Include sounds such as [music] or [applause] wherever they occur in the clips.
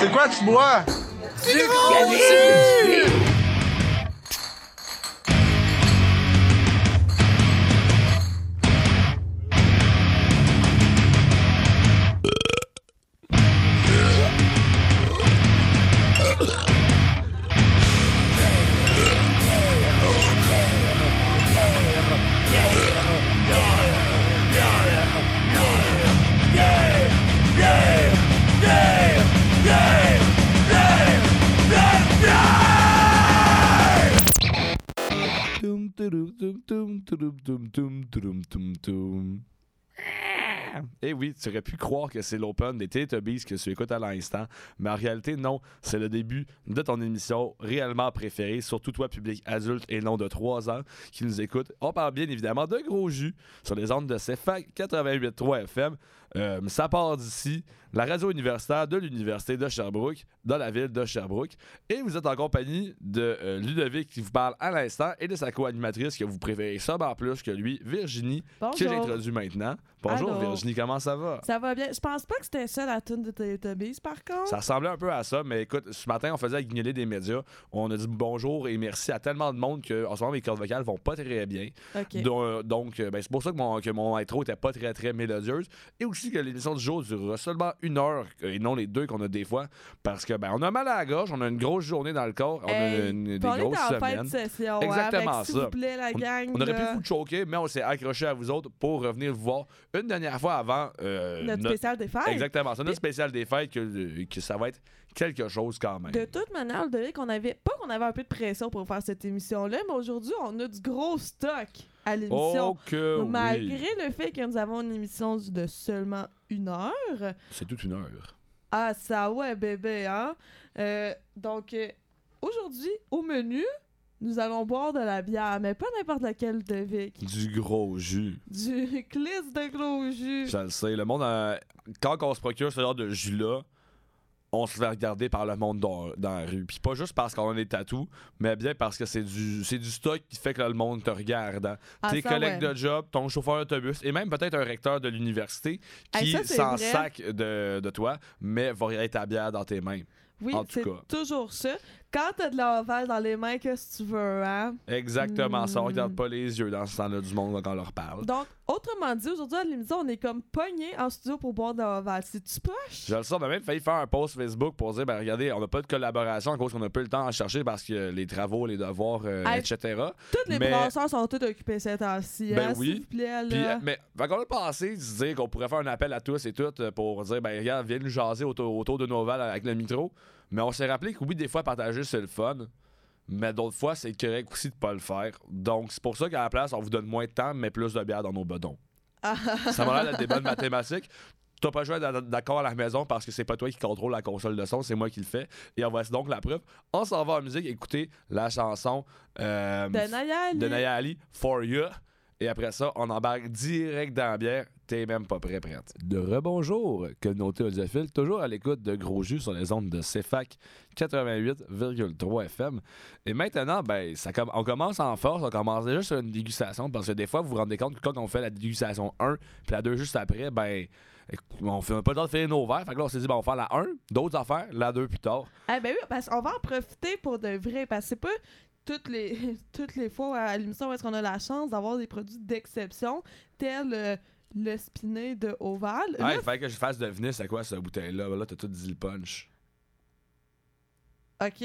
C'est quoi tu bois? Eh oui, tu aurais pu croire que c'est l'open des Teletubbies que tu écoutes à l'instant, mais en réalité, non. C'est le début de ton émission réellement préférée, surtout toi, public adulte et non de 3 ans qui nous écoute. On parle bien évidemment de gros jus sur les ondes de CFAC 88.3 FM. Ça part d'ici, la radio universitaire de l'Université de Sherbrooke, dans la ville de Sherbrooke. Et vous êtes en compagnie de euh, Ludovic qui vous parle à l'instant et de sa co-animatrice que vous préférez sûrement plus que lui, Virginie, que Bonjour. j'introduis maintenant. Bonjour Allô. Virginie, comment ça va? Ça va bien. Je pense pas que c'était ça la tune de Teletubbies, par contre. Ça ressemblait un peu à ça, mais écoute, ce matin, on faisait guignoler des médias. On a dit bonjour et merci à tellement de monde qu'en ce moment, mes cordes vocales vont pas très bien. Donc, euh, ben, c'est pour ça que mon, que mon intro était pas très très mélodieuse. Et aussi que l'émission du jour durera seulement une heure euh, et non les deux qu'on a des fois. Parce que ben on a mal à la gorge, on a une grosse journée dans le corps, on a une, des on grosses semaines. de session. Exactement S'il ça. vous plaît, la gang. On aurait pu là, vous choquer, mais on s'est accroché à vous autres pour revenir vous voir une dernière fois avant euh, Notre notre- spécial des fêtes. Exactement, c'est notre spécial des fêtes que, que ça va être quelque chose quand même. De toute manière, le devait qu'on avait. Pas qu'on avait un peu de pression pour faire cette émission-là, mais aujourd'hui, on a du gros stock à l'émission. Oh que Malgré oui! le fait que nous avons une émission de seulement une heure. C'est toute une heure. Ah, ça ouais, bébé, hein? Euh, donc, euh, aujourd'hui, au menu, nous allons boire de la bière, mais pas n'importe laquelle de Vic. Du gros jus. Du [laughs] cliss de gros jus. Je le sais. Le monde, euh, quand on se procure ce genre de jus-là, on se fait regarder par le monde dans, dans la rue. Puis pas juste parce qu'on a des tatous, mais bien parce que c'est du, c'est du stock qui fait que là, le monde te regarde. hein. Ah, Tes ça, collègues ouais. de job, ton chauffeur d'autobus et même peut-être un recteur de l'université qui s'en sac de, de toi, mais va regarder ta bière dans tes mains. Oui, c'est toujours ça. Quand t'as de l'envers dans les mains, qu'est-ce que tu veux, hein? Exactement ça. On Hmm. regarde pas les yeux dans ce temps-là du monde quand on leur parle. Donc, autrement dit, aujourd'hui à l'émission, on est comme pogné en studio pour boire de l'envers. C'est-tu poche? Je le sais, on a même failli faire un post Facebook pour dire, ben regardez, on n'a pas de collaboration à cause qu'on n'a pas eu le temps à chercher parce que les travaux, les devoirs, euh, Hey, etc. Toutes les mais- brasseurs sont tous occupés ces temps-ci, Ben hein, oui. s'il vous plaît, là. euh, mais, fait qu'on a pensé de se dire qu'on pourrait faire un appel à tous et toutes euh, pour dire, ben regarde, viens nous jaser autour, autour de Noval avec le micro. Mais on s'est rappelé que oui, des fois, partager, c'est le fun. Mais d'autres fois, c'est correct aussi de pas le faire. Donc, c'est pour ça qu'à la place, on vous donne moins de temps, mais plus de bière dans nos bedons. ça m'a l'air d'être des bonnes [laughs] mathématiques. T'as pas d'être d'accord à la maison parce que c'est pas toi qui contrôle la console de son, c'est moi qui le fais. Et on voici donc la preuve. On s'en va en musique écouter la chanson euh, de Naya de Ali. Naya Ali, For You. Et après ça, on embarque direct dans la bière. T'es même pas prêt, prête. De rebonjour, communauté audiophile, toujours à l'écoute de Gros Jus sur les ondes de CFAC 88,3 FM. Et maintenant, ben, ça com- on commence en force, on commence déjà sur une dégustation parce que des fois, vous vous rendez compte que quand on fait la dégustation 1 puis la 2 juste après, ben, on fait pas le temps de faire nos verres. Fait que là, on s'est dit, ben, on va faire la 1, d'autres affaires, la 2 plus tard. Ah ben oui, parce qu'on va en profiter pour de vrai, parce que c'est pas toutes les, [laughs] toutes les fois à l'émission où est-ce qu'on a la chance d'avoir des produits d'exception, tel euh, le spiné de Oval. Ouais, Là, il fallait que je fasse deviner c'est quoi cette bouteille-là. Là, t'as tout dit le punch. OK.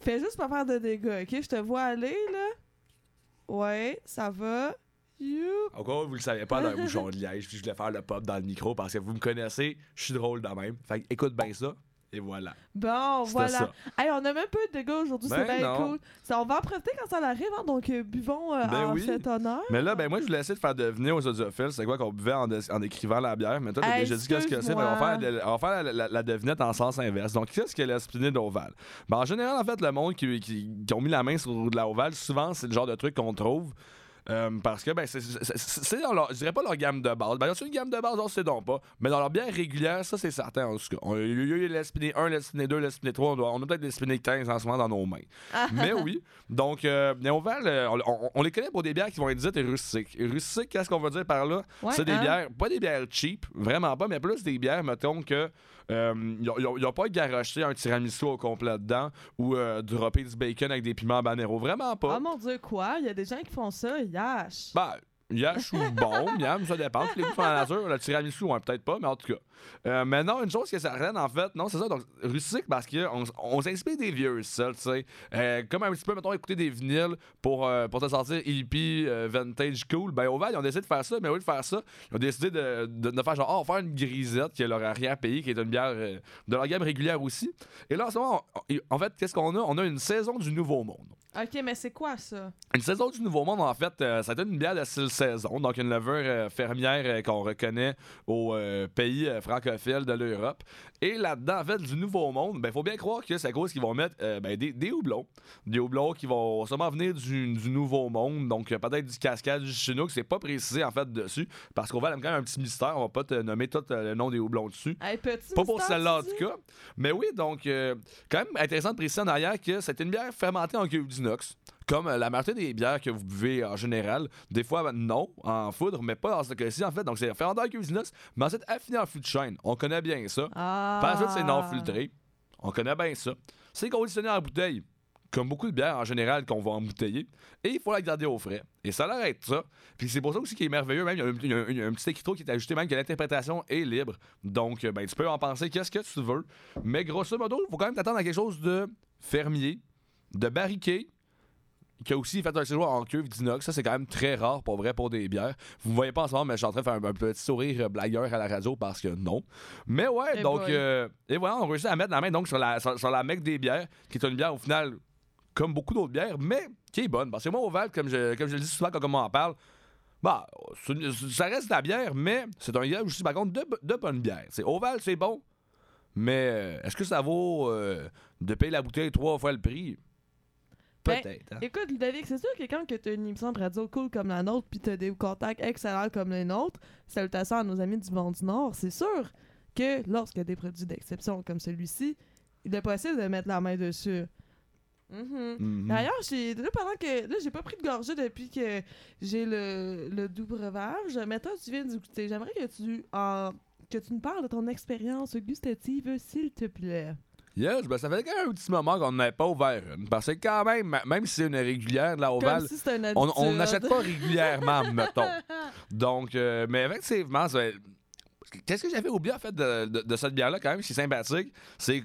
Fais juste pas faire de dégâts, OK? Je te vois aller, là. Ouais, ça va. You. Encore, vous le savez pas dans un bouchon de liège, puis je voulais faire le pop dans le micro parce que vous me connaissez, je suis drôle de même. Fait que écoute bien ça, et voilà. Bon, voilà. ça. Hey, on a même peu de dégâts aujourd'hui, Ben c'est bien non. cool. Ça, on va en profiter quand ça arrive, hein, donc euh, buvons euh, Ben en oui. cet honneur. Mais là, ben moi, je voulais essayer de faire deviner aux audiophiles c'est quoi qu'on buvait en, en écrivant la bière? Mais toi, t'as Hey, déjà dit qu'est-ce que c'est. Qu'on va faire, on va faire la, la- la devinette en sens inverse. Donc, qu'est-ce que la spinée d'Oval? Ben, en général, en fait, le monde qui, qui- qui ont mis la main sur de la Oval, souvent, c'est le genre de truc qu'on trouve. Euh, parce que ben c'est- dans leur, je dirais pas leur gamme de base. Ben, c'est une gamme de base, on sait donc pas. Mais dans leur bière régulière, ça c'est certain en tout cas. On, il y a eu l'Espiné 1, l'Espiné 2, l'Espiné 3, on, doit- on a peut-être l'Espiné 15 en ce moment dans nos mains. [laughs] Mais oui. Donc, euh, on, on- on les connaît pour des bières qui vont être dites rustiques. Et rustique, qu'est-ce qu'on veut dire par là? Ouais, c'est des hein? bières, pas des bières cheap, vraiment pas, mais plus des bières, mettons que ils ont- ils ont- ils ont pas garoché un tiramisu au complet dedans ou euh, droppé du bacon avec des piments habanero. Vraiment pas. Oh mon dieu, quoi? Il y a des gens qui font ça, yash. Ben, Yash ou bon, miam, ça dépend. Les dans la nature. Le tiramisu, ouais, peut-être pas, mais en tout cas. Euh, mais non, une chose qui est certaine, en fait, non, c'est ça. Donc, rustique parce qu'on on s'inspire des vieux, ça, tu sais. Euh, comme un petit peu, mettons, écouter des vinyles pour, euh, pour te sortir hippie, euh, vintage, cool. Ben, au Val, ils ont décidé de faire ça, mais au lieu de faire ça, ils ont décidé de, de, de faire genre, oh, on va faire une grisette qui est leur arrière-pays, qui est une bière euh, de leur gamme régulière aussi. Et là, en ce moment, on- en fait, qu'est-ce qu'on a? On a une saison du Nouveau Monde. Ok, mais c'est quoi ça? Une saison du Nouveau Monde, en fait, euh, ça donne une bière de style saison, donc une levure euh, fermière euh, qu'on reconnaît euh, pays francophiles de l'Europe. Et là-dedans, en fait, du Nouveau Monde, ben, faut bien croire que c'est à cause qu'ils vont mettre euh, ben, des, des houblons. Des houblons qui vont sûrement venir du, du Nouveau Monde, donc euh, peut-être du Cascade, du Chinook, c'est pas précisé en fait dessus, parce qu'on va quand même un petit mystère, on va pas te nommer tout euh, le nom des houblons dessus. Hey, petit Pas pour celle-là, en tout cas. Mais oui, donc, quand même intéressant de préciser en arrière que c'est une bière fermentée en cuve d'inox. Comme euh, la majorité des bières que vous buvez en général. Des fois, non, en foudre, mais pas dans ce cas-ci, en fait. Donc, c'est fermenté en cuve d'inox, mais ensuite affiné en fût de chêne. On connaît bien ça. Ah. Par la suite, c'est non filtré. On connaît bien ça. C'est conditionné en bouteille, comme beaucoup de bières en général qu'on va embouteiller. Et il faut la garder au frais. Et ça l'arrête ça. Puis c'est pour ça aussi qui est merveilleux. Même, il y a un, il y a un- il y a un petit écriteau qui est ajouté, même que l'interprétation est libre. Donc, euh, ben, tu peux en penser qu'est-ce que tu veux. Mais grosso modo, il faut quand même t'attendre à quelque chose de fermier, de barriqué, qui a aussi fait un séjour en cuve d'inox. Ça, c'est quand même très rare pour vrai pour des bières. Vous me voyez pas en ce moment, mais je suis en train de faire un, un petit sourire euh, blagueur à la radio parce que non. Mais ouais, donc, euh, et voilà, on réussit à mettre la main donc, sur, la, sur, sur la mec des bières, qui est une bière au final, comme beaucoup d'autres bières, mais qui est bonne. Parce que moi, au Val, comme je, comme je le dis souvent quand on m'en parle, bah, ça reste de la bière, mais c'est un gars aussi, par contre, de, de bonne bière. C'est Oval, c'est bon, mais euh, est-ce que ça vaut euh, de payer la bouteille trois fois le prix? Ben, Peut-être. hein. Écoute, Ludovic, c'est sûr que quand que t'as une émission de radio cool comme la nôtre, puis t'as des contacts excellents comme les nôtres, salutations à nos amis du Monde du Nord, c'est sûr que lorsqu'il y a des produits d'exception comme celui-ci, il est possible de mettre la main dessus. Mhm. Mhm. D'ailleurs, j'ai là pendant que là j'ai pas pris de gorgée depuis que j'ai le, le doux breuvage. Mais toi, tu viens d'écouter. J'aimerais que tu en que tu nous parles de ton expérience gustative, s'il te plaît. Yes, ben ça fait quand même un petit moment qu'on n'avait pas ouvert une. Parce que quand même, même si c'est une régulière de la Oval, Comme si c'était une on n'achète pas régulièrement, [laughs] mettons. Donc, euh, mais effectivement, c'est- qu'est-ce que j'avais oublié en fait de, de- de cette bière-là, quand même, qui est sympathique, c'est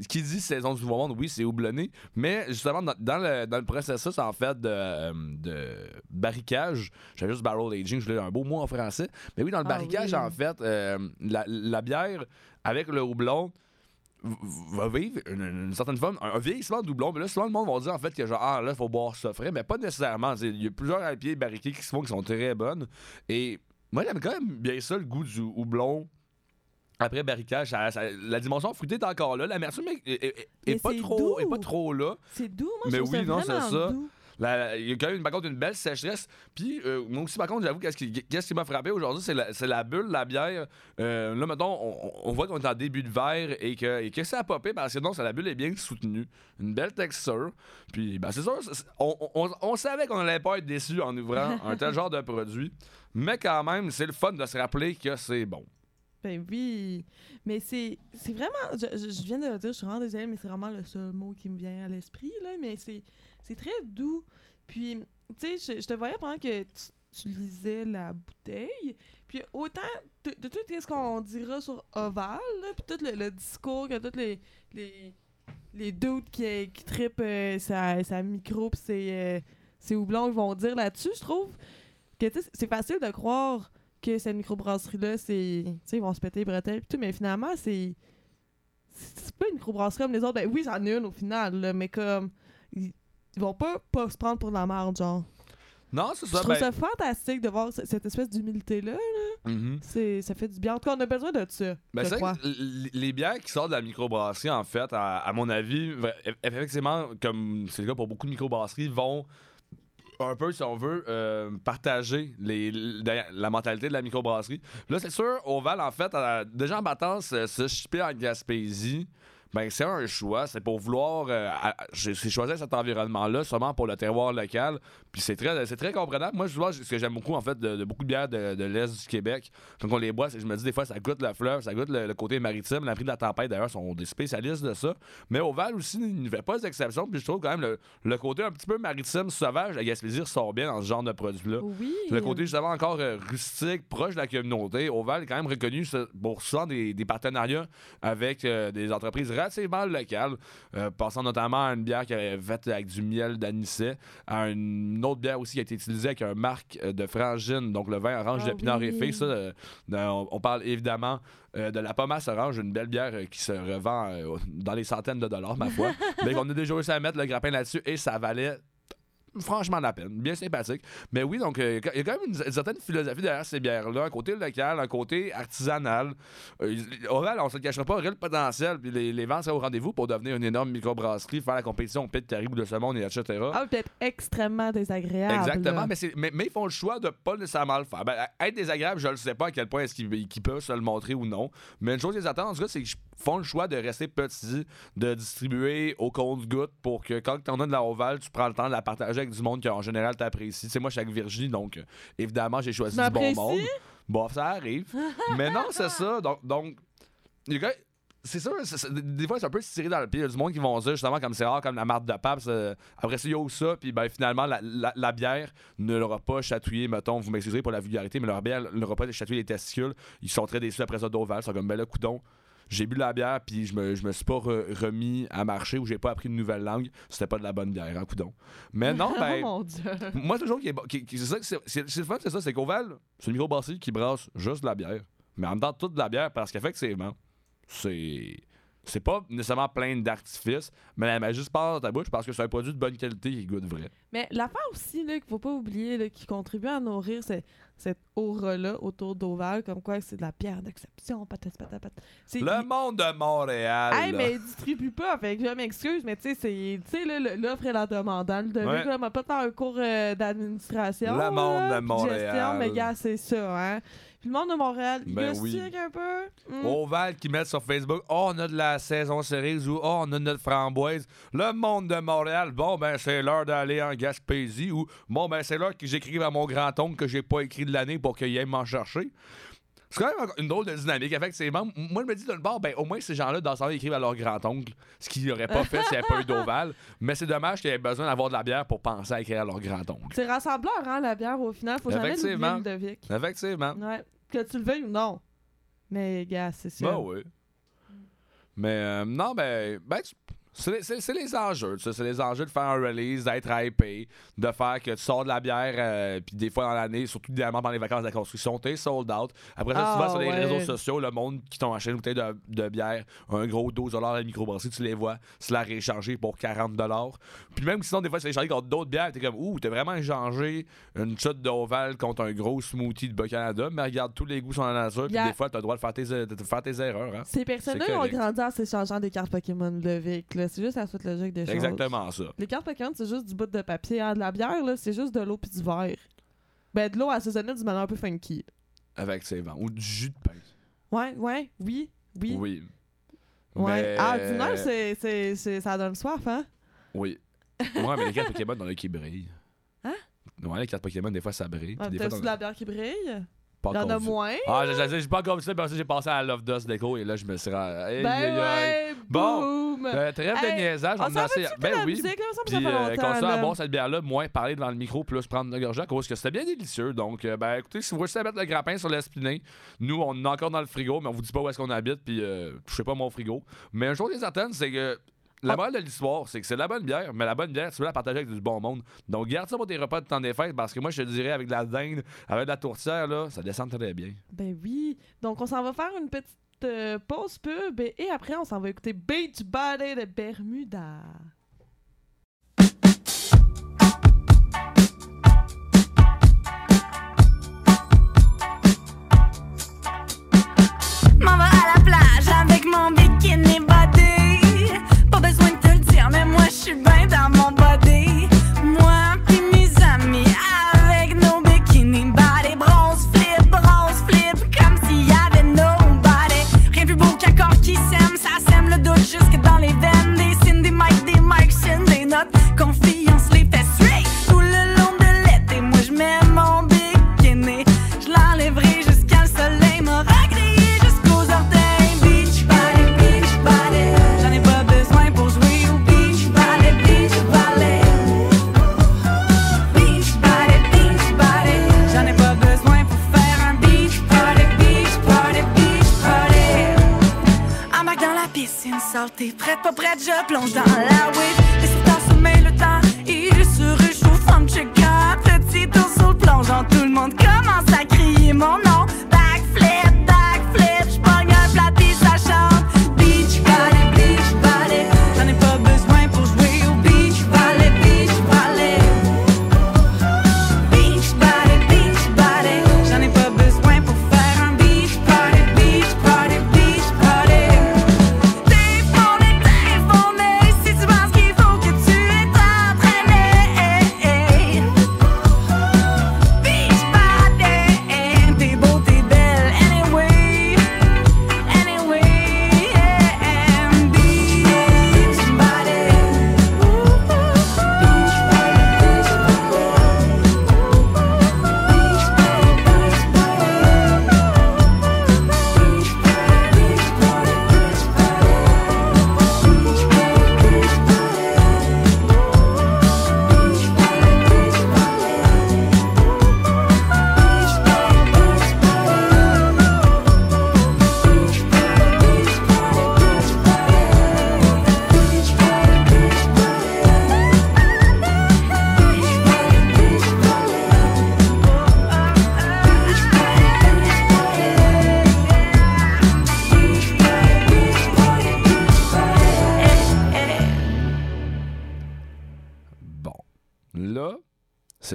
ce qui dit saison du Nouveau Monde, oui, c'est houblonné, mais justement, dans, dans le, dans le processus, en fait, de, de barricage, j'avais juste barrel aging, je voulais un beau mot en français, mais oui, dans le Ah barricage, oui. en fait, euh, la, la bière avec le houblon va vivre une, une certaine forme, un, un vieillissement de doublon. Mais là, souvent, le monde va dire en fait que genre, ah là, il faut boire ça frais, mais pas nécessairement. Il y a plusieurs IPA barriquées qui se font qui sont très bonnes. Et moi, j'aime quand même bien ça, le goût du houblon. Après barricage, ça- ça- la dimension fruitée est encore là. L'amertume est, est- est- est Mais pas trop, est pas trop là. C'est doux, moi, Mais je oui, ça non, c'est ça. doux. Il y a quand même par contre une belle sécheresse. Puis euh, moi aussi, par contre, j'avoue, qu'est-ce qui, qu'est-ce qui m'a frappé aujourd'hui, c'est la, c'est la bulle, la bière. Euh, là, mettons, on, on voit qu'on est en début de verre et que, et que ça a popé parce que non, ça, la bulle est bien soutenue. Une belle texture. Puis, ben, c'est sûr, c'est- on, on- on savait qu'on allait pas être déçu en ouvrant [laughs] un tel genre de produit. Mais quand même, c'est le fun de se rappeler que c'est bon. Ben oui. Mais c'est c'est vraiment. Je viens de le dire, je suis vraiment désolée, mais c'est vraiment le seul mot qui me vient à l'esprit, là. Mais c'est c'est très doux. Puis, tu sais, je, te voyais pendant que tu, lisais la bouteille. Puis, autant de, tout ce qu'on dira sur Oval, là, puis tout le, discours que tous les. les doutes qui, qui trippent euh, sa, sa micro pis ses, euh, ses houblons, ils vont dire là-dessus, je trouve que c'est facile de croire que cette microbrasserie-là, c'est. Tu sais, ils vont se péter les bretelles pis tout, mais finalement, c'est. C'est pas une microbrasserie comme les autres. Ben oui, j'en ai une au final, là, mais comme. Ils, vont pas, pas se prendre pour de la merde, genre. Non, c'est Je ça. trouve ben- ça fantastique de voir ce- cette espèce d'humilité-là. Mhm. C'est, ça fait du bien. En tout cas, on a besoin de ça. Ben, je c'est les bières qui sortent de la microbrasserie, en fait, à, à mon avis, effectivement, comme c'est le cas pour beaucoup de microbrasseries, vont un peu, si on veut, euh, partager les, la, la mentalité de la microbrasserie. Là, c'est sûr, Oval, en fait, a déjà en battant se chipper en Gaspésie Ben, c'est un choix. C'est pour vouloir. euh, j'ai choisi cet environnement-là, seulement pour le terroir local. Puis c'est très, c'est très comprenable. Moi, je vois ce que j'aime beaucoup, en fait, de, de beaucoup de bières de, de l'Est du Québec. Quand on les boit, je me dis des fois, ça goûte le fleuve, ça goûte le, le côté maritime. L'abri de la tempête, d'ailleurs, sont des spécialistes de ça. Mais Oval aussi, il ne fait pas d'exception. Puis je trouve quand même le, le côté un petit peu maritime, sauvage, la Gaspésie ressort bien dans ce genre de produit-là. Oui. Le côté justement encore euh, rustique, proche de la communauté. Oval est quand même reconnu pour souvent des, des partenariats avec euh, des entreprises relativement locales, euh, passant notamment à une bière qui est faite avec du miel d'anisset, à une autre bière aussi qui a été utilisée avec un marque euh, de frangine, donc le vin orange Ah de Pinard oui. Effet. Ça, euh, on, on parle évidemment euh, de la pomasse orange, une belle bière qui se revend dans les centaines de dollars, ma foi. [laughs] Mais on a déjà réussi à mettre le grappin là-dessus et ça valait franchement la peine. Bien sympathique. Mais oui, donc, euh, il y a quand même une, une certaine philosophie derrière ces bières-là. Un côté local, un côté artisanal. Euh, Oral, on se le cachera pas, aurait le potentiel. Puis les, les ventes seraient au rendez-vous pour devenir une énorme microbrasserie, faire la compétition au Pit Caribou de ce monde, et etc. Ah, peut-être extrêmement désagréable. Exactement, mais, mais, mais ils font le choix de pas nécessairement le faire. Ben, être désagréable, je ne sais pas à quel point est-ce qu'ils peuvent se le montrer ou non. Mais une chose qu'ils attendent, en tout cas, c'est qu'ils font le choix de rester petits, de distribuer au compte-goutte pour que quand tu en as de la ovale, tu prends le temps de la partager avec du monde qui en général t'apprécie. Tu sais, moi, je suis avec Virginie, donc euh, évidemment, j'ai choisi du bon monde. Bon, ça arrive. [laughs] mais non, c'est ça. Donc, donc a quand même- c'est c'est- des fois, c'est un peu tirer dans le pied. Il y a du monde qui vont dire, justement, comme c'est rare, comme la marque de pape. Après ça, il y a ça, puis ben, finalement, la, la- la bière ne l'aura pas chatouillé, mettons, vous m'excuserez pour la vulgarité, mais leur bière ne l'aura pas chatouillé les testicules. Ils sont très déçus après ça d'Oval. Ils sont comme, ben là, coudon. J'ai bu la bière, puis je me, je me suis pas re- remis à marcher ou j'ai pas appris une nouvelle langue. C'était pas de la bonne bière, hein, coudon. Mais non, [laughs] ben. oh mon dieu. Moi, toujours qui est, qui- qui- c'est ça, que c'est c'est- c'est le fun, c'est ça, c'est qu'Oval, c'est une microbrasserie qui brasse juste de la bière. Mais en même temps, toute de la bière, parce qu'effectivement, c'est. C'est pas nécessairement plein d'artifices, mais elle met juste pas dans ta bouche parce que c'est un produit de bonne qualité qui goûte vrai. Mais l'affaire aussi, là, qu'il faut pas oublier, là, qui contribue à nourrir c'est- cette aura-là autour d'Oval, comme quoi c'est de la pierre d'exception, patate, patate, patate. Le il- monde de Montréal. Hey, là. mais il distribue pas, fait que je m'excuse, mais tu sais, c'est, l'offre et la demande. Hein, le devis, Ouais. là, va pas faire un cours euh, d'administration. Le monde là, de Montréal. Gestion, mais gars, c'est ça, hein. Le monde de Montréal, il Ben oui. un peu. Hmm. Oval qui mettent sur Facebook Oh, on a de la saison cerise ou Oh, on a notre framboise. Le monde de Montréal, bon, ben, c'est l'heure d'aller en Gaspésie ou Bon, ben, c'est l'heure que j'écrive à mon grand-oncle que j'ai pas écrit de l'année pour qu'il aille m'en chercher. C'est quand même une drôle de dynamique. Effectivement, moi, je me dis d'une part, ben, au moins, ces gens-là, dans ce écrivent à leur grand-oncle, ce qu'ils n'auraient pas fait s'il n'y avait pas eu d'Oval. Mais c'est dommage qu'ils aient besoin d'avoir de la bière pour penser à écrire à leur grand-oncle. C'est rassembleur, hein, la bière, au final. Faut jamais l'oublier, le Vic. Effectivement. Ouais. Que tu le veuilles ou non. Mais, gars, c'est ça. Ben oui. Mais euh, non, ben, ben tu- c'est les- enjeux. tu sais, C'est les enjeux de faire un release, d'être hypé, de faire que tu sors de la bière, euh, puis des fois dans l'année, surtout idéalement pendant les vacances de la construction, t'es sold out. Après ça, Ah, souvent sur les ouais. réseaux sociaux, le monde qui t'ont acheté une bouteille de, de bière, un gros 12 à la microbrasserie, tu les vois, se la rééchanger pour 40 Puis même sinon, des fois, c'est échangé contre d'autres bières, t'es comme, ouh, t'as vraiment échangé une shot d'Oval contre un gros smoothie de Bas-Canada, mais regarde, tous les goûts sont dans la nature, puis Yeah. des fois, t'as le droit de faire tes, de faire tes erreurs. Hein? Ces personnes-là ont grandi en s'échangeant des cartes Pokémon le Vic. C'est juste la suite logique des choses. Exactement ça. Les cartes Pokémon, c'est juste du bout de papier. hein. De la bière, là, c'est juste de l'eau puis du verre. Ben, de l'eau assaisonnée d'une manière un peu funky. Effectivement. Ou du jus de pain. Ouais, ouais, oui, oui. Oui. Ouais. Mais- Ah, du nerf, c'est, c'est, c'est- ça donne soif, hein? Oui. Ouais, mais les cartes Pokémon, dans le qui brillent. Hein? Ouais, les cartes Pokémon, des fois, ça brille. Ah, T'as-tu de la bière qui brille? Pas Il y en a moins. Ah, j'ai- j'ai j'ai pas encore vu ça, parce que j'ai passé à Love Dust Déco et là, je me suis rendu. Aïe, ben aïe, aïe. ouais, Bon. Euh, trêve de Hey, niaisage, on on s'en assez. Ben oui. musique, là? Puis euh, qu'on soit à boire cette bière-là, moins parler dans le micro, plus prendre une gorgée à cause que c'était bien délicieux. Donc, euh, ben écoutez, si vous voulez mettre le grappin sur l'espiné, nous, on est encore dans le frigo, mais on vous dit pas où est-ce qu'on habite, puis euh, touchez pas mon frigo. Mais chose qui est certaine, c'est que la Ah. morale de l'histoire, c'est que c'est de la bonne bière, mais la bonne bière, tu veux la partager avec du bon monde. Donc, garde ça pour tes repas de temps des fêtes, parce que moi, je te dirais, avec de la dinde, avec de la tourtière, là, ça descend très bien. Ben oui. Donc, on s'en va faire une petite euh, pause pub et, et après, on s'en va écouter Beach Body de Bermuda. M'en va à la plage avec mon bikini body. Mais moi je suis prête, pas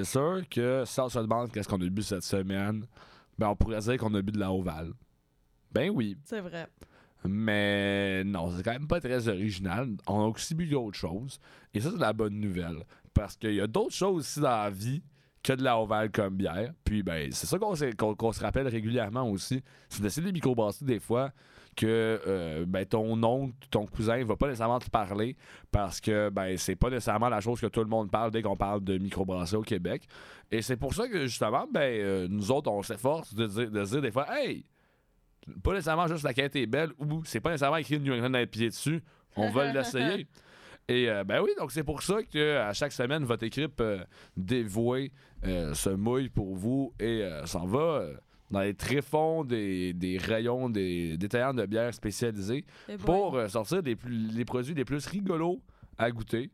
sûr que si on se demande qu'est-ce qu'on a bu cette semaine, ben on pourrait dire qu'on a bu de la ovale. Ben oui. C'est vrai. Mais non, c'est quand même pas très original. On a aussi bu d'autres choses. Et ça, c'est la bonne nouvelle. Parce qu'il y a d'autres choses aussi dans la vie que de la ovale comme bière. Puis, ben, c'est ça qu'on se rappelle régulièrement aussi. C'est d'essayer de microbrasser des fois que euh, ben, ton oncle, ton cousin va pas nécessairement te parler parce que ben, c'est pas nécessairement la chose que tout le monde parle dès qu'on parle de microbrasser au Québec. Et c'est pour ça que justement, ben, euh, nous autres, on s'efforce de, dire- de se dire des fois, hey, pas nécessairement juste la quête est belle ou c'est pas nécessairement écrit New England dans les pieds dessus. On va [laughs] l'essayer. Et euh, ben oui, donc c'est pour ça que à chaque semaine, votre équipe euh, dévouée euh, se mouille pour vous et s'en va dans les tréfonds des, des rayons des détaillants de bières spécialisés Eh pour euh, sortir des plus, les produits les plus rigolos à goûter.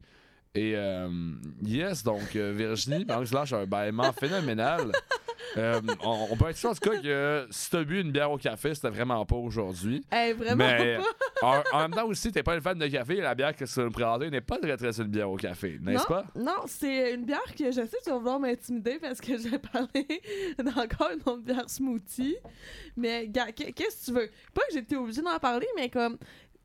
Et euh, yes, donc euh, Virginie, [laughs] exemple, lâche un bâillement phénoménal. Euh, on, on peut être sûr en tout cas que si t'as bu une bière au café, c'était vraiment pas aujourd'hui. Hey, vraiment Mais pas. En, en même temps aussi, t'es pas une fan de café la bière que tu vas nous présenter n'est pas très très une bière au café, n'est-ce pas? Non, c'est une bière que je sais que tu vas vouloir m'intimider parce que j'ai parlé [laughs] d'encore une autre bière smoothie. Mais, gars, qu'est- qu'est-ce que tu veux? Pas que j'étais obligée d'en parler, mais comme.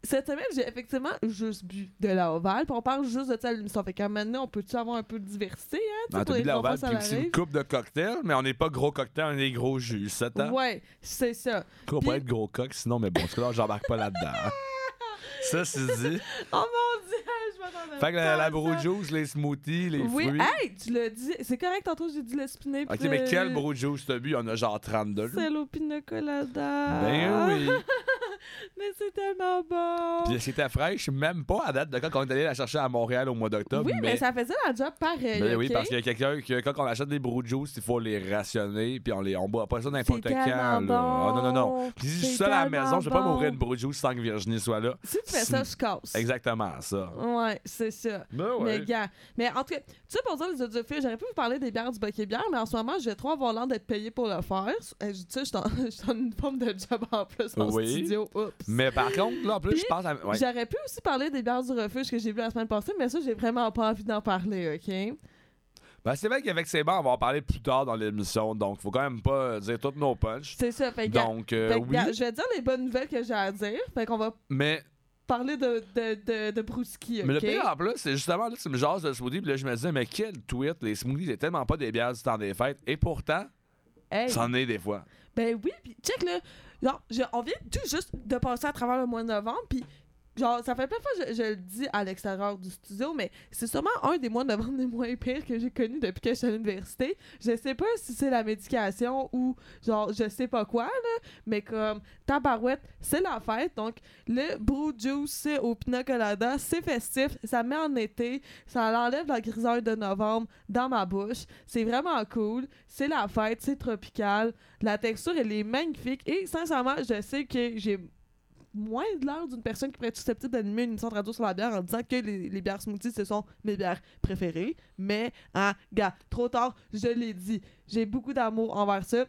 Cette semaine, j'ai effectivement juste bu de la ovale. Puis on parle juste de ça à l'émission. Fait qu'à maintenant, on peut-tu avoir un peu de diversité, hein? sais, Ben, les bu de la ovale puis aussi une coupe de cocktail, mais on n'est pas gros cocktail, on est gros jus, 7 ans? Ouais, c'est ça. On pourrait être gros coq, sinon, mais bon, en tout cas, là, j'embarque pas là-dedans. [laughs] ça, c'est dit. Oh mon dieu, Fait que la, la juice, les smoothies, les Oui, fruits. hey, tu l'as dit. C'est correct, tantôt j'ai dit le spiné. Ok, mais quel brew juice t'as bu? Il y en a genre 32. là. C'est l'eau pina colada. Ben oui. [laughs] Mais c'est tellement bon. Puis c'était fraîche, même pas à date de quand on est allé la chercher à Montréal au mois d'octobre. oui, mais... ça faisait la job pareil. Ben oui, parce qu'il y a quelqu'un que quand on achète des brew juice, il faut les rationner, puis on les on boit pas ça n'importe quand. tellement là. Ah, non, non, non. bon. Puis si je suis seul à la maison, je vais pas bon. m'ouvrir une brew juice sans que Virginie soit là. Si tu fais ça, je casse. Exactement ça. Ouais, c'est ça. Ben Mais gars, mais en tout cas, tu sais, pour dire les audiophiles, j'aurais pu vous parler des bières du Bucket Bière, mais en ce moment, je vais trop avoir l'air d'être payé pour le faire. Je- Tu sais, je suis en [laughs] une forme de job en plus en Oui. studio. Oups. Mais par contre, là, en plus, Puis, je pense à. ouais. J'aurais pu aussi parler des bières du refuge que j'ai vu la semaine passée, mais ça, j'ai vraiment pas envie d'en parler, OK? Ben, c'est vrai qu'avec ces bancs, on va en parler plus tard dans l'émission, donc faut quand même pas euh, dire toutes nos punchs. C'est ça, fait que, Donc, euh, fait que, oui, je vais dire les bonnes nouvelles que j'ai à dire. Fait qu'on va mais, parler de, de, de, mais le pire en plus, c'est justement là, tu me jases de smoothie, puis là, je me disais, mais quel tweet, les smoothies, c'est tellement pas des bières du temps des fêtes, et pourtant, Hey, c'en est des fois. Ben oui, puis check là. Genre, je- on vient tout juste de passer à travers le mois de novembre, puis genre, ça fait plein de fois que je, le dis à l'extérieur du studio, mais c'est sûrement un des mois de novembre les moins pires que j'ai connu depuis que je suis à l'université. Je sais pas si c'est la médication ou genre, je sais pas quoi, là, mais comme, tabarouette, c'est la fête, donc le brew juice c'est au pina colada, c'est festif, ça met en été, ça enlève la grisaille de novembre dans ma bouche, c'est vraiment cool, c'est la fête, c'est tropical, la texture, elle est magnifique. Et sincèrement, je sais que j'ai moins de l'air d'une personne qui pourrait être susceptible d'animer une émission de radio sur la bière en disant que les, bières smoothies, ce sont mes bières préférées. Mais, hein, gars, trop tard, je l'ai dit. J'ai beaucoup d'amour envers ça.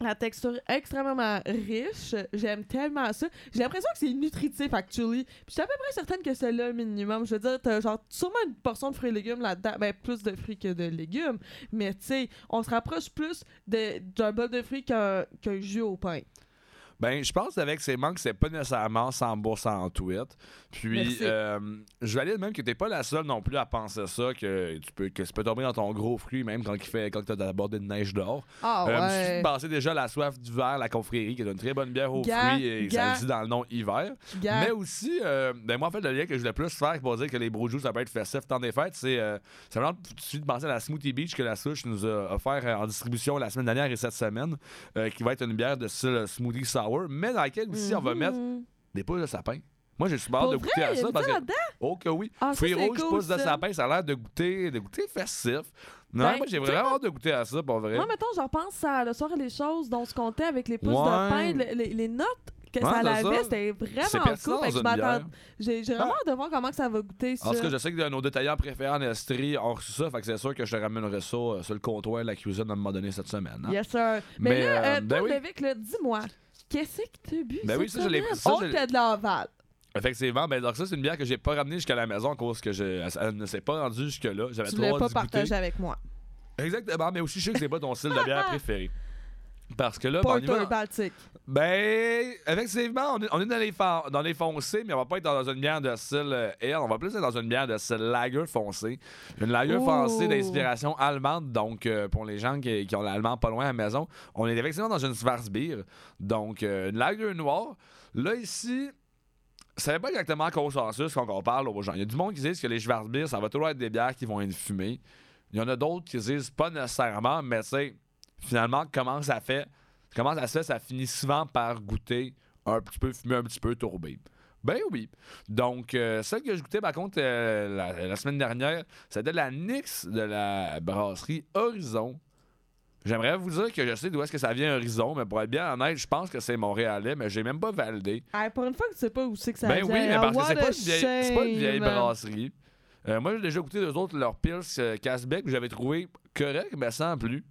La texture est extrêmement riche. J'aime tellement ça. J'ai l'impression que c'est nutritif, actually. Puis je suis à peu près certaine que c'est le minimum. Je veux dire, t'as genre sûrement une portion de fruits et légumes là-dedans. Ben, plus de fruits que de légumes. Mais tu sais, on se rapproche plus d'un bol de fruits qu'un qu'un jus au pain. Ben, je pense avec ces manques, c'est pas nécessairement 100% tweet. Puis, euh, je valide même que t'es pas la seule non plus à penser ça, que tu peux, que ça peut tomber dans ton gros fruit, même quand il fait, quand t'as de la bordée de neige dehors. Ah Euh, de passer déjà la soif d'hiver, la confrérie, qui est une très bonne bière aux Gars, fruits, et ça gars. le dit dans le nom hiver. Mais aussi, euh, ben moi, en fait, le lien que je voulais plus faire pour dire que les brojus, ça peut être festif tant des fêtes, c'est euh, c'est vraiment il suffit de penser à la Smoothie Beach que la souche nous a offert euh, en distribution la semaine dernière et cette semaine, euh, qui va être une bière de style euh, smoothie sour, mais dans laquelle aussi on va Mhm. mettre des pousses de sapin. Moi, j'ai super hâte de vrai, goûter à ça parce que. Oh que oui. Ah, Fruits c'est rouges, cool, pousses de sapin, ça a l'air de goûter, de goûter festif. Non, Ben, moi, j'ai vraiment hâte de goûter à ça, pour vrai. Moi, mettons, je repense à le soir et les choses dont on se comptait avec les pousses Ouais. de pain, le- les, les notes que Ouais, ça c'est avait, ça. c'était vraiment cool. J'ai vraiment hâte de voir comment que ça va goûter. En tout cas, je sais que nos détaillants préférés en Estrie ont reçu ça, fait que c'est sûr que je te ramènerai ça euh, sur le comptoir de la cuisine à un moment donné cette semaine. hein. Yes, sir. Mais, Mais, là, euh, euh, ben toi, oui. Dis-moi, qu'est-ce que t'as bu Ben oui, ça, je l'ai- ça, je Autre l'ai- de l'aval. Effectivement, ben donc ça c'est une bière que j'ai pas ramenée jusqu'à la maison à cause que je, elle, ne s'est pas rendue jusque là. J'avais Tu trop l'as hâte pas d'y goûter. partagé avec moi. Exactement, mais aussi je sais que c'est pas ton style de bière [laughs] préféré. Parce que là, ben, on va- Baltic. Ben, effectivement, on est, on est dans, les dans les foncés, mais on va pas être dans une bière de style euh, ale, on va plus être dans une bière de style lager foncé. Une lager foncée d'inspiration allemande, donc euh, pour les gens qui, qui ont l'allemand pas loin à la maison, on est effectivement dans une Schwarzbier, donc euh, une lager noire. Là, ici, c'est pas exactement consensus quand on parle aux gens. Il y a du monde qui disent que les Schwarzbier, ça va toujours être des bières qui vont être fumées. Il y en a d'autres qui disent pas nécessairement, mais sais, finalement, comment ça fait? Comment ça se fait? Ça finit souvent par goûter un petit peu fumé, un petit peu tourbé. Ben oui. Donc, euh, celle que je goûtais, par contre, euh, la, la semaine dernière, c'était de la Nix de la brasserie Horizon. J'aimerais vous dire que je sais d'où est-ce que ça vient Horizon, mais pour être bien honnête, je pense que c'est montréalais, mais j'ai même pas validé. Hey, pour une fois que tu sais pas où c'est que ça ben vient. oui, mais parce que c'est pas, vieille- c'est pas une vieille brasserie. Euh, moi, j'ai déjà goûté d'eux autres, leur Pils euh, Casbec, que j'avais trouvé correct, mais sans plus.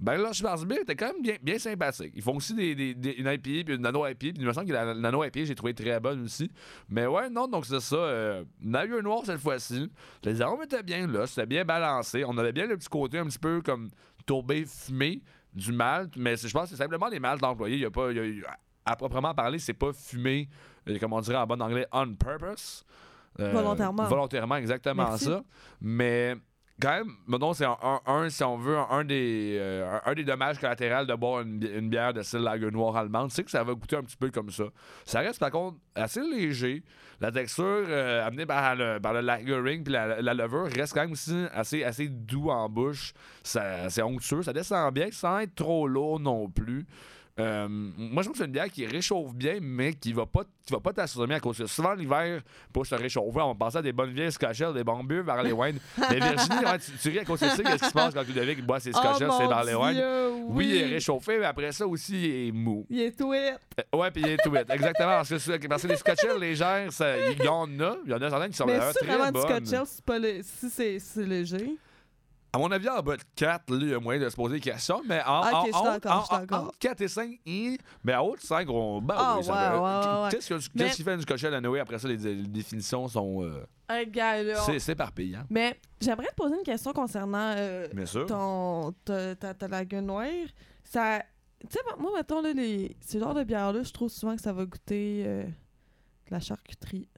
Ben là, Schwarzbier était quand même bien, bien sympathique. Ils font aussi des, des, des- une IPA puis une nano IPA. Puis il me semble que la, nano IPA, j'ai trouvé très bonne aussi. Mais ouais, non, donc c'est ça. Euh, noir cette fois-ci. Les arômes étaient bien là. C'était bien balancé. On avait bien le petit côté un petit peu comme tourbé, fumé du malt. Mais je pense que c'est simplement les maltes employés. Il y a pas. il y a- à proprement parler, c'est pas fumé, euh, comme on dirait en bon anglais, on purpose. Euh, Volontairement. Volontairement, exactement Merci. ça. Mais quand même, mettons, c'est un, si on veut, un, des, euh, un, des dommages collatéraux de boire une, bi- une bière de style lager noir allemande, c'est que ça va goûter un petit peu comme ça. Ça reste par contre assez léger. La texture euh, amenée par le, par le lagering puis la, la levure reste quand même aussi assez, assez doux en bouche. C'est onctueux, ça descend bien sans être trop lourd non plus. Euh, moi, je trouve que c'est une bière qui réchauffe bien, mais qui va pas, qui va pas t'assommer à cause que souvent l'hiver, pour se réchauffer, on pense à des bonnes vieilles scotchelles, des bons burs vers les wines. [laughs] mais Virginie, ouais, tu, tu ris à cause que sais qu'est-ce qui se passe quand Ludovic boit ses Oh scotchelles, c'est mon dans les wines. Oui, il est réchauffé, mais après ça aussi, il est mou. Il est tweet. Euh, Ouais, puis il est tout vite. Exactement. Parce que, parce que les scotchelles légères, il y en a. Il y en a certaines qui sont Mais c'est très vraiment du bonnes. Si, c'est c'est c'est léger. À mon avis, en bas de 4, là, il y a moyen de se poser des questions. Mais en, Ok, en, je suis en- d'accord, en- je suis en- d'accord. entre 4 et 5, hi, mais en haut de 5, on. Ben Ah, oui, ça ouais, va. ouais, ouais, ouais. Qu'est-ce que- Mais- qu'est-ce qui fait une cochelle à Noé? Après ça, les, les définitions sont. euh, Un gars, là. c'est c'est éparpillant. Mais j'aimerais te poser une question concernant euh, Bien sûr. ton, ta, ta, ta lague noire. Ça. Tu sais, moi, mettons, là, les, ce genre de bière-là, je trouve souvent que ça va goûter euh, de la charcuterie.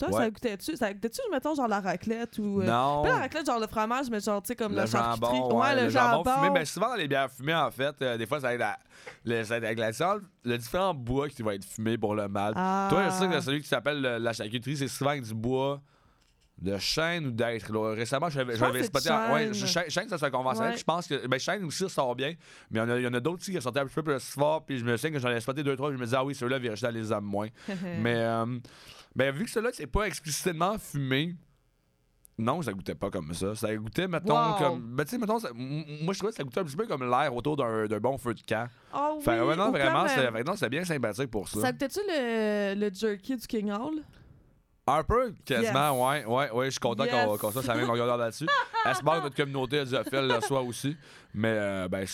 Toi, Ouais. ça goûtait-tu? Ça goûtait-tu, mettons, genre la raclette ou. euh, non. Pas la raclette, genre le fromage, mais genre, tu sais, comme le la charcuterie. ouais, le, jambon. fumé. Mais souvent, dans les bières fumées, en fait, euh, des fois, ça être, la- le, ça la sal, le différent bois qui va être fumé pour le mal. Ah. Toi, je sais que celui qui s'appelle le- la charcuterie, c'est souvent avec du bois de chêne ou d'être. Récemment, j'avais Je spoté. en- Ouais, chêne, ça se fait conventionnel. Ouais. Je pense que. Ben, chêne aussi, ça sort bien. Mais il y en a- il y en a, d'autres aussi qui sortaient un petit peu plus fort. Puis je me souviens que j'en ai spoté deux, trois. je me disais, ah oui, ceux-là, Virginie, les aime moins. [laughs] Mais euh, ben, vu que ceux-là, c'est pas explicitement fumé, Non, ça goûtait pas comme ça. Ça goûtait, mettons, Wow. comme. Ben, tu sais, mettons, ça- moi, je trouvais que ça goûtait un petit peu comme l'air autour d'un bon feu de camp. Oh oui, Fait ouais, non, ou vraiment, non, c'était bien sympathique pour ça. Ça goûtait-tu le, le jerky du King Hall? Un peu, quasiment, ouais, ouais, ouais. Je suis content qu'on Yes. qu'on soit sur la même longueur là-dessus. [laughs] J'espère que notre communauté fait le soir aussi. Mais, euh, ben,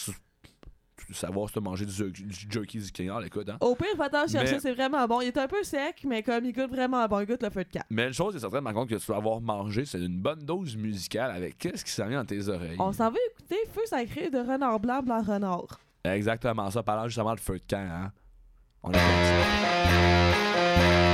savoir si t'as mangé du, jerky- du jerky du King Hall, écoute, hein. Au pire, va-t'en chercher, Mais- c'est vraiment bon. Il est un peu sec, mais comme il goûte vraiment bon, il goûte le feu de camp. Mais une chose est certaine, par contre, que tu vas avoir mangé, c'est une bonne dose musicale avec qu'est-ce qui s'en vient dans tes oreilles? On s'en va écouter Feu sacré de Renard Blanc, Blanc Renard. Exactement ça, parlant justement de feu de camp, hein. On a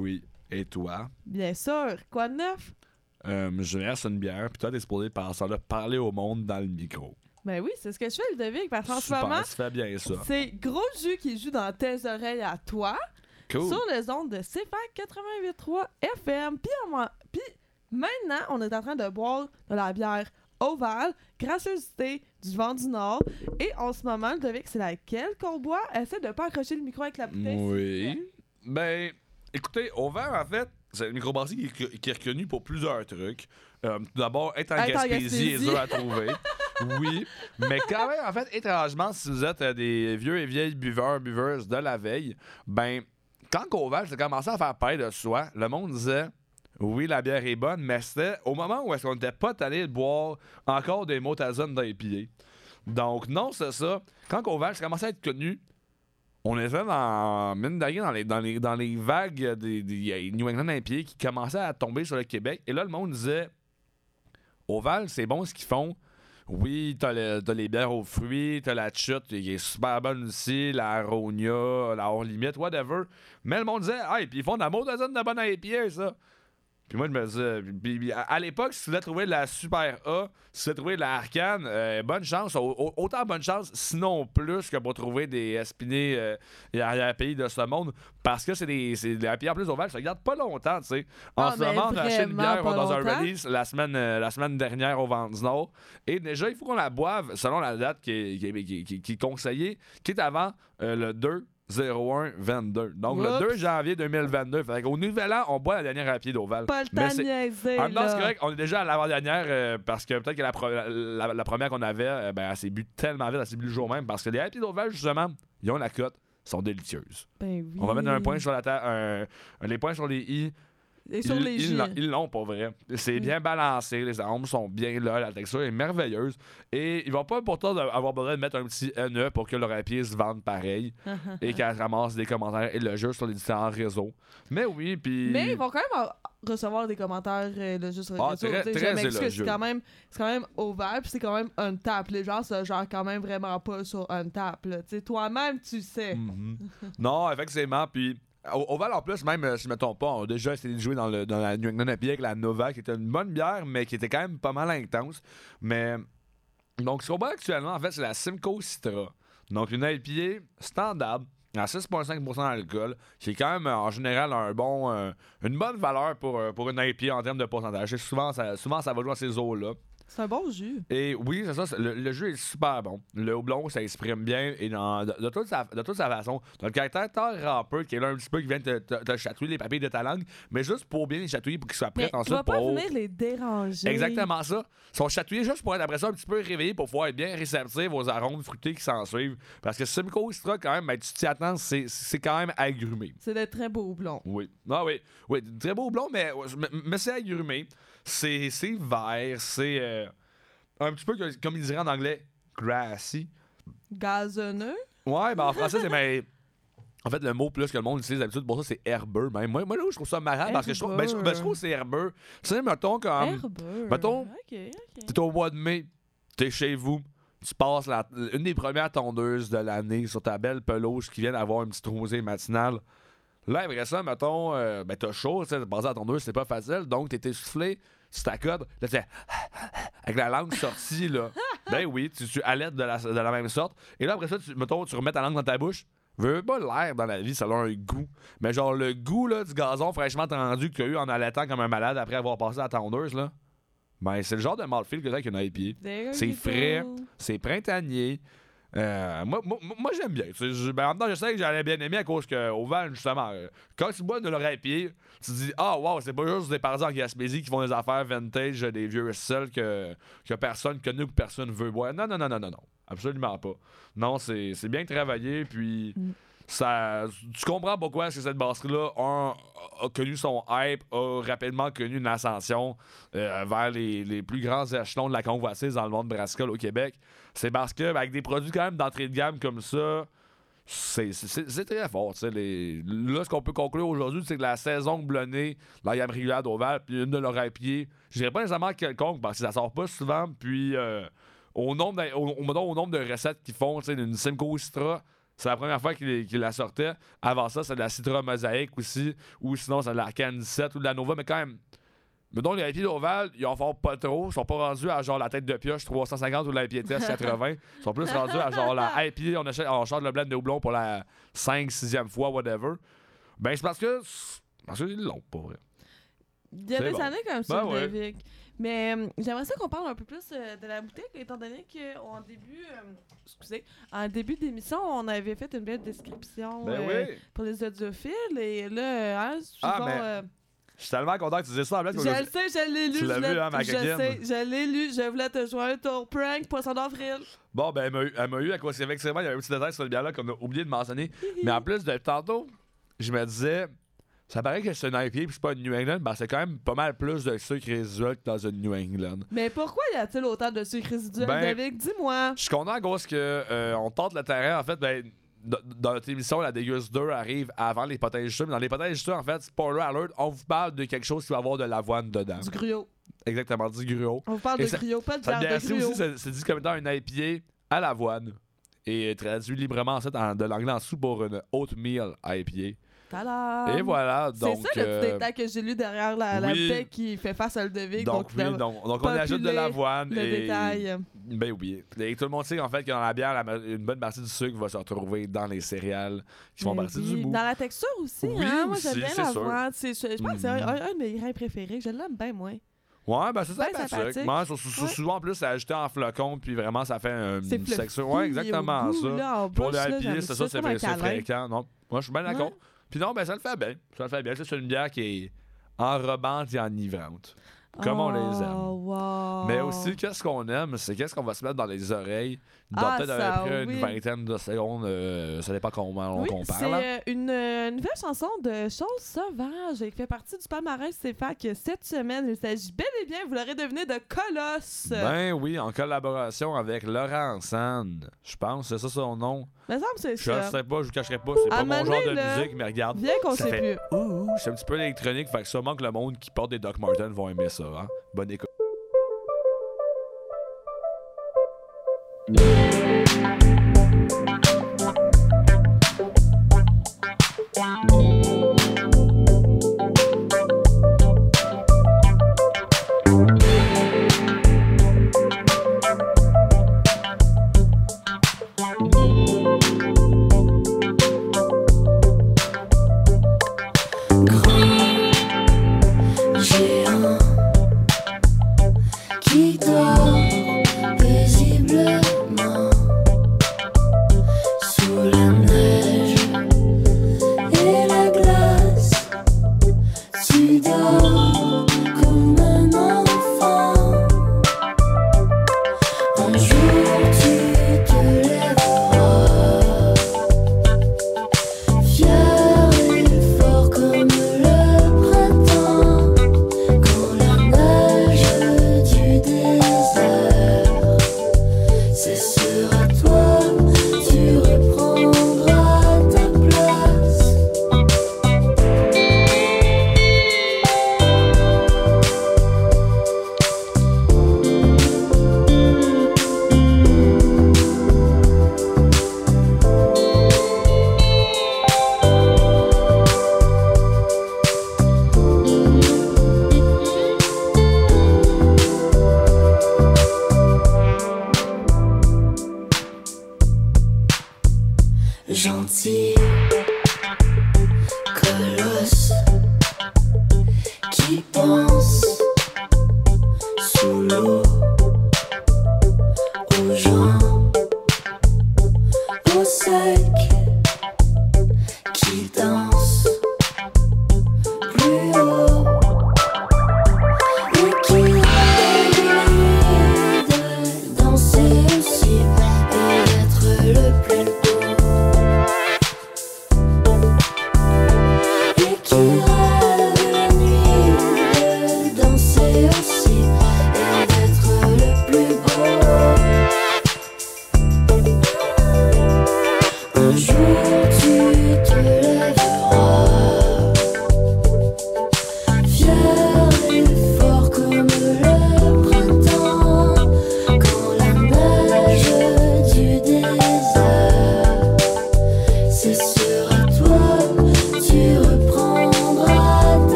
Oui. Et toi? Bien sûr. Quoi de neuf? Euh, je verse une bière, puis toi, t'es supposé par ça là, parler au monde dans le micro. Ben oui, c'est ce que je fais, Ludovic, parce qu'en ce moment, ça fait bien ça. c'est gros jus qui joue dans tes oreilles à toi, Cool. sur les ondes de CFAC 88.3 FM. Puis, maintenant, on est en train de boire de la bière ovale, graciosité du vent du Nord. Et en ce moment, Ludovic, c'est laquelle qu'on boit? Essaie de pas accrocher le micro avec la bouteille. Oui. Ben, écoutez, au vert, en fait, c'est une microbrasserie qui, est- qui est reconnue pour plusieurs trucs. Euh, tout d'abord, être en Être Gaspésie est dur à trouver. oui. Mais quand même, en fait, étrangement, si vous êtes euh, des vieux et vieilles buveurs, buveuses de la veille, ben, quand Oval s'est commencé à faire parler de soi, le monde disait oui, la bière est bonne, mais c'était au moment où est-ce qu'on n'était pas allé boire encore des Motazone d'IPA. Donc, non, c'est ça. Quand Oval s'est commencé à être connu, on était dans, mine dans les, dans les, dans les vagues des, New England IPA qui commençaient à tomber sur le Québec. Et là, le monde disait Oval, c'est bon ce qu'ils font. Oui, t'as, le- les bières aux fruits, t'as la chute qui est super bonne aussi, la Aronia, la hors limite, whatever. Mais le monde disait, et puis ils font de la zone de bonne IPA, ça. Puis moi, je me disais, puis- à, à l'époque, si tu voulais trouver de la Super A, si tu voulais trouver de la Arcane, euh, bonne chance, au- au- autant bonne chance, sinon plus que pour trouver des espinés euh, arrière-pays de ce monde, parce que c'est des, IPA en plus ovales, ça regarde pas longtemps, tu sais. En ce moment, on a acheté une bière dans un release la semaine, euh, la semaine dernière au Vent du Nord. Et déjà, il faut qu'on la boive selon la date qui est, qui est- qui est- qui est- qui est conseillée, qui est avant euh, le 2 01 22. Donc Oups. le 2 janvier 2022. Fait qu'au nouvel an, on boit la dernière à pied d'Oval. Pas le temps de c'est- niaiser, même temps, c'est correct, on est déjà à l'avant-dernière euh, parce que peut-être que la, pro- la- la première qu'on avait, euh, ben, elle s'est bu tellement vite, elle s'est bu le jour même. Parce que les pieds d'Oval, justement, ils ont la cote, sont délicieuses. Ben oui. On va mettre un point sur la table, un- un- les points sur les i. Et sur ils, les ils l'ont- ils l'ont pour vrai. C'est Mm. bien balancé, les arômes sont bien là, la texture est merveilleuse. Et ils vont pas pourtant de- avoir besoin de mettre un petit NE pour que leur pied se vende pareil [laughs] et qu'elle ramasse des commentaires et le jeu sur les différents réseaux. Mais oui, puis. Mais ils vont quand même recevoir des commentaires euh, là, juste sur les Ah, réseaux. très-. C'est quand même, c'est quand même ouvert, puis c'est quand même un tap. Les gens se genre quand même vraiment pas sur un tap. là. Toi-même, tu sais. Mhm. non, effectivement. Puis, au, au Val, en plus, même euh, si je me trompe pas, on a déjà essayé de jouer dans, dans la New England IPA avec la Nova, qui était une bonne bière, mais qui était quand même pas mal intense. Mais, donc, ce qu'on boit actuellement, en fait, c'est la Simcoe Citra. Donc, une IPA standard, à 6,5% d'alcool, qui est quand même, euh, en général, un bon, euh, une bonne valeur pour, pour une IPA en termes de pourcentage. Souvent, ça, souvent, ça va jouer à ces eaux-là. C'est un bon jus. Et oui, c'est ça. Le, le jeu est super bon. Le houblon, ça exprime bien. Et dans- de, de toute sa, de toute sa façon, le caractère très râpeux qui est là un petit peu, qui vient te, te- te chatouiller les papiers de ta langue, mais juste pour bien les chatouiller pour qu'ils soient prêts Mais tu ensuite vas pas pour. venir les déranger. Exactement ça. Ils sont chatouillés juste pour être après ça un petit peu réveillés pour pouvoir être bien réceptifs aux arômes fruités qui s'en suivent. Parce que Simcoe Citra, quand même, ben, tu t'y attends, c'est c'est quand même agrumé. C'est de très beaux houblons. Oui. Ah oui. Oui, très beau blond, mais, mais, mais c'est agrumé. C'est vert. C'est euh, un petit peu comme ils diraient en anglais, grassy. Gazonneux. Ouais, ben en français, c'est. mais En fait, le mot plus que le monde utilise d'habitude pour ça, c'est herbeux. Même. Moi, moi, là, je trouve ça marrant parce que je trouve, ben, je, ben, je trouve que c'est herbeux. Tu sais, mettons, comme. Herbeux. mettons- Ok, ok. T'es au mois de mai, t'es chez vous, tu passes la- une des premières tondeuses de l'année sur ta belle pelouse qui vient d'avoir une petite rosée matinale. Là, après ça, mettons, euh, ben t'as chaud, tu sais, passer à tondeuse, c'est pas facile, donc t'es essoufflé, tu t'accodes, là, tu [laughs] avec la langue sortie, là. [laughs] ben oui, tu, tu allaites de la, de la même sorte. Et là, après ça, tu, mettons, tu remets ta langue dans ta bouche. Veux pas l'air dans la vie, ça a un goût. Mais genre, le goût là, du gazon fraîchement tendu que tu as eu en allaitant comme un malade après avoir passé à la tondeuse, là. Ben, c'est le genre de mouthfeel que t'as avec une IPA. C'est frais. C'est printanier. Euh, moi, moi, moi, j'aime bien. Tu sais, ben, en même temps, je sais que j'allais bien aimer à cause que au Val, justement, euh, quand tu bois de IPA, tu te dis Ah, wow, c'est pas juste des parsans en Gaspésie qui font des affaires vintage, des vieux seuls que, que personne connu ou que personne veut boire. Non, non, non, non, non, non. Absolument pas. Non, c'est bien travaillé, puis. Mm. Ça, tu comprends pourquoi est-ce que cette brasserie-là a connu son hype, a rapidement connu une ascension euh, vers les, les plus grands échelons de la convoitise dans le monde brassicole au Québec. C'est parce que avec des produits quand même d'entrée de gamme comme ça, c'est- très fort. Là, ce qu'on peut conclure aujourd'hui, c'est que la saison blonnée, la gamme régulière d'Oval, puis une de leurs pieds, je dirais pas nécessairement quelconque parce que ça sort pas souvent. Puis euh, au, nombre de, au, au- nombre de recettes qu'ils font, d'une Simcoe Citra, c'est la première fois qu'ils la sortaient. Avant ça, c'est de la Citra Mosaïque aussi, ou sinon, c'est de la Can 17 ou de la Nova, mais quand même. Mettons, les IPA d'Oval, ils en font pas trop. Ils sont pas rendus à genre la tête de pioche 350 ou la test [laughs] 80. Ils sont plus rendus à genre la IPA, on, achète, on change le blend de houblon pour la 5, 6e fois, whatever. Ben, c'est parce que. Parce qu'ils l'ont pas, vrai. Il y a des bon. années comme ça, Ben ouais. Ludovic. Mais euh, j'aimerais ça qu'on parle un peu plus euh, de la bouteille, étant donné qu'en début, euh, excusez, en début d'émission, on avait fait une belle description Ben euh, oui. pour les audiophiles. Et là, hein, Ah, souvent, mais euh, Je suis tellement content que tu dises ça en je plus. le sais, je l'ai lu. Tu l'as je l'ai- vu, hein, ma je sais, je l'ai lu. Je voulais te jouer un tour prank, poisson d'avril. Bon, ben, elle m'a eu, à cause qu'effectivement, il y avait un petit détail sur le bière-là qu'on a oublié de mentionner. Mais en plus, de tantôt, je me disais, ça paraît que c'est une IPA puis c'est pas une New England, ben c'est quand même pas mal plus de sucre résiduel que dans une New England. Mais pourquoi y a-t-il autant de sucre résiduel, Ben, David? Dis-moi. Je suis content cause que euh, on tente le terrain. En fait, ben, dans notre émission, la Déguste 2 arrive avant les potages juteux. Mais dans les potages juteux, en fait, spoiler alert, on vous parle de quelque chose qui va avoir de l'avoine dedans. Du gruau. Exactement, du gruau. On vous parle Et de gruau, pas de bière de gruau. aussi, c'est- dit comme étant une IPA à l'avoine. Et traduit librement en fait, en- de l'anglais en dessous pour une oatmeal IPA. Et voilà, C'est ça le euh, petit détail que j'ai lu derrière la, la oui. bouteille qui fait face à Ludovic. donc, Donc, oui, le, donc, donc on ajoute de l'avoine. le et... détail. Ben oui. Et tout le monde sait en fait que dans la bière, la une bonne partie du sucre va se retrouver dans les céréales qui font Mais partie oui. du mou. Dans la texture aussi, Oui, hein? Moi, j'aime bien l'avoine. Je, pense que c'est un, Mhm. un- de mes grains préférés. Je l'aime bien, moi. Ouais, ben c'est Ben, sou- Ouais. Souvent en plus, c'est ajouté en flocon, puis vraiment, ça fait un- une section. Ouais, exactement ça. Pour là, IPA, c'est ça, c'est fréquent. Non, moi, je suis bien d'accord. Puis non, ben ça le fait bien. Ça le fait bien. C'est une bière qui est enrobante et enivrante. Comme on les aime. Oh, wow. Mais aussi, qu'est-ce qu'on aime, c'est qu'est-ce qu'on va se mettre dans les oreilles dans Ah, peut-être ça, après oui. une vingtaine de secondes. euh, ça dépend comment on Oui, compare. c'est euh, une euh, nouvelle chanson de Choses sauvages et qui fait partie du palmarès CFAC cette semaine. Il s'agit bel et bien, vous l'aurez deviné, de Colosse. Ben oui, en collaboration avec Laurent Sand. Je pense, c'est ça son nom. C'est Je ça. sais pas, je vous cacherai pas, c'est À pas mon genre de là, musique, mais regarde. Bien qu'on Ça sait fait- plus. Ouh, c'est un petit peu électronique, fait que sûrement que le monde qui porte des Doc Martens vont aimer ça. Hein? Bonne écoute.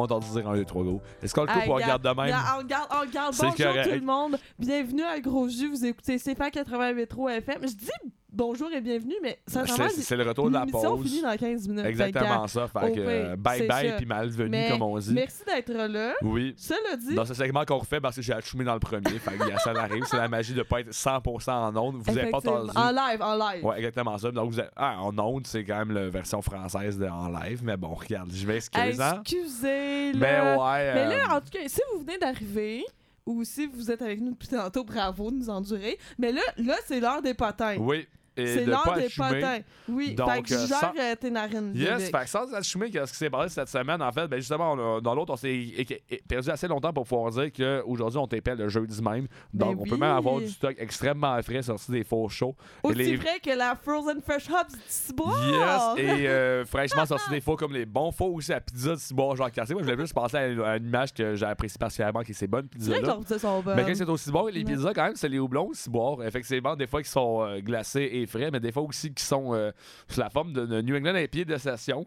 M'a entendu- dire 1, 2, 3, go. Est-ce qu'on le coupe ou on regarde de même? On regarde, on regarde. Bonjour tout le monde. Bienvenue à Gros Jus. Vous écoutez CFA 88.3 FM. Je dis bonjour et bienvenue, mais sincèrement, C'est c'est le retour de la pause. finit dans 15 minutes. Exactement ça. Fait que euh, bye bye puis malvenu, Mais comme on dit. Merci d'être là. Oui. Cela dit, Dans ce segment qu'on refait parce que j'ai achumé dans le premier. fait que ça arrive. C'est la magie de pas être 100% en onde. Vous avez pas entendu. en live, en live. Ouais, exactement ça. Donc, vous avez- ah, en onde, c'est quand même la version française de en live. Mais bon, regarde, je m'excuse, hein. Excusez, Mais là. ouais. Mais euh, là, en tout cas, si vous venez d'arriver ou si vous êtes avec nous depuis tantôt, bravo de nous endurer. Mais là, là c'est l'heure des potins. Oui. Et c'est de pas des assumer. Oui, Donc, fait que euh, gère sans- euh, tes narines. Yes, fait que sans assumer que ce qui s'est passé cette semaine, en fait, ben justement, on a- dans l'autre, on s'est perdu assez longtemps pour pouvoir dire qu'aujourd'hui, on t'épelle le jeudi même. Donc, Ben on peut même avoir du stock extrêmement frais sorti des faux shows. Aussi les- vrai que la Frozen Fresh Hop du Ciboire. Yes, [laughs] et euh, fraîchement sorti des faux comme les bons faux aussi à pizza de Ciboire Jacques Cartier. Moi, je voulais juste passer à une, à une image que j'apprécie particulièrement, qui C'est pizzas-là. leurs pizzas sont bonnes. Mais quand c'est au Ciboire, les pizzas, quand même, c'est les houblons Ciboire. Effectivement, des fois qui sont euh, glacés et frais, mais des fois aussi qui sont euh, sous la forme de, de New England IPA de session.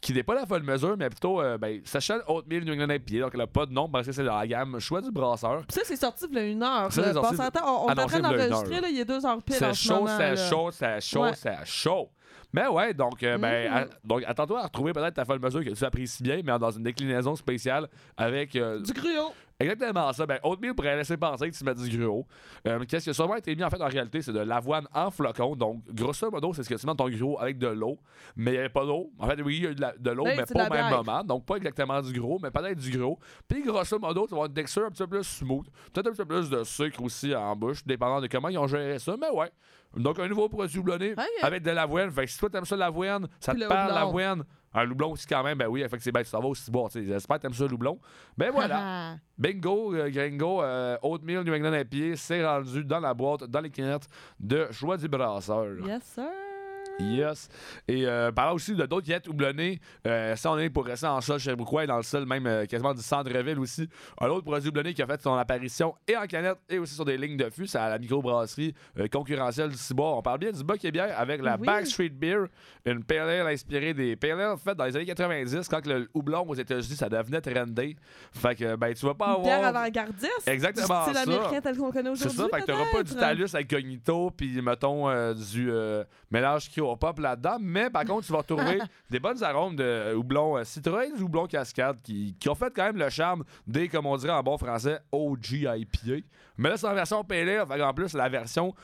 Qui n'est pas la folle mesure, mais plutôt euh, ben, session Oatmeal New England IPA. Donc, elle n'a pas de nom parce que c'est dans la gamme choix du brasseur. Puis ça, c'est sorti il y a une heure. Ça, c'est sorti- on, on est en train d'enregistrer, il y a deux heures pile C'est ce chaud, c'est chaud, c'est chaud, c'est chaud. Mais ouais, donc, euh, ben, à- donc attends-toi à retrouver peut-être ta folle mesure que tu apprécies bien, mais dans une déclinaison spéciale avec euh, Du gruau. Exactement ça. Ben, Oatmeal pourrait laisser penser que tu mets du gruau. Euh, Qu'est-ce qui a sûrement été mis en fait en réalité, c'est de l'avoine en flocon. Donc, grosso modo, c'est ce que tu mets dans ton gruau avec de l'eau. Mais il n'y avait pas d'eau. En fait, oui, il y a eu de la- de l'eau, Oui, mais c'est pas au la même blague. moment. Donc, pas exactement du gros, mais peut-être du gros. Puis, grosso modo, tu vas avoir une texture un petit peu plus smooth. Peut-être un petit peu plus de sucre aussi en bouche, dépendant de comment ils ont géré ça. Mais ouais. Donc, un nouveau produit houblonné avec de l'avoine. Fait que si toi, t'aimes ça l'avoine, ça Puis te le parle houblon. l'avoine. Un houblon aussi, quand même. Ben oui, effectivement, tu s'en vas aussi boire. tu sais. J'espère que t'aimes ça, le houblon. Ben [laughs] voilà. Bingo, euh, gringo, euh, Oatmeal New England à pied, c'est rendu dans la boîte, dans les canettes de Choix du Brasseur. yes, sir. Yes. Et euh, parlant aussi de d'autres canettes houblonnées, euh, ça on est pour rester en sol chez et dans le sol même euh, quasiment du centre-ville aussi. Un autre produit houblonné qui a fait son apparition et en canette et aussi sur des lignes de fût, c'est à la microbrasserie euh, concurrentielle du Ciboire. On parle bien du Buck et bière avec la Oui. Backstreet Beer, une pale ale inspirée des pale ale faites dans les années 90 quand le houblon aux États-Unis ça devenait trendy. Fait que ben tu vas pas Une bière avoir avant-gardiste. Exactement Du style ça. américain tel qu'on connaît c'est aujourd'hui. ça, fait que t'auras pas du talus incognito, puis mettons euh, du mélange qui au pop là-dedans, mais par contre, tu vas retrouver [laughs] des bonnes arômes de houblon euh, citron, du houblon cascade, qui, qui ont fait quand même le charme des, comme on dirait en bon français, OG IPA. Mais là, c'est en version PLA, en plus, la version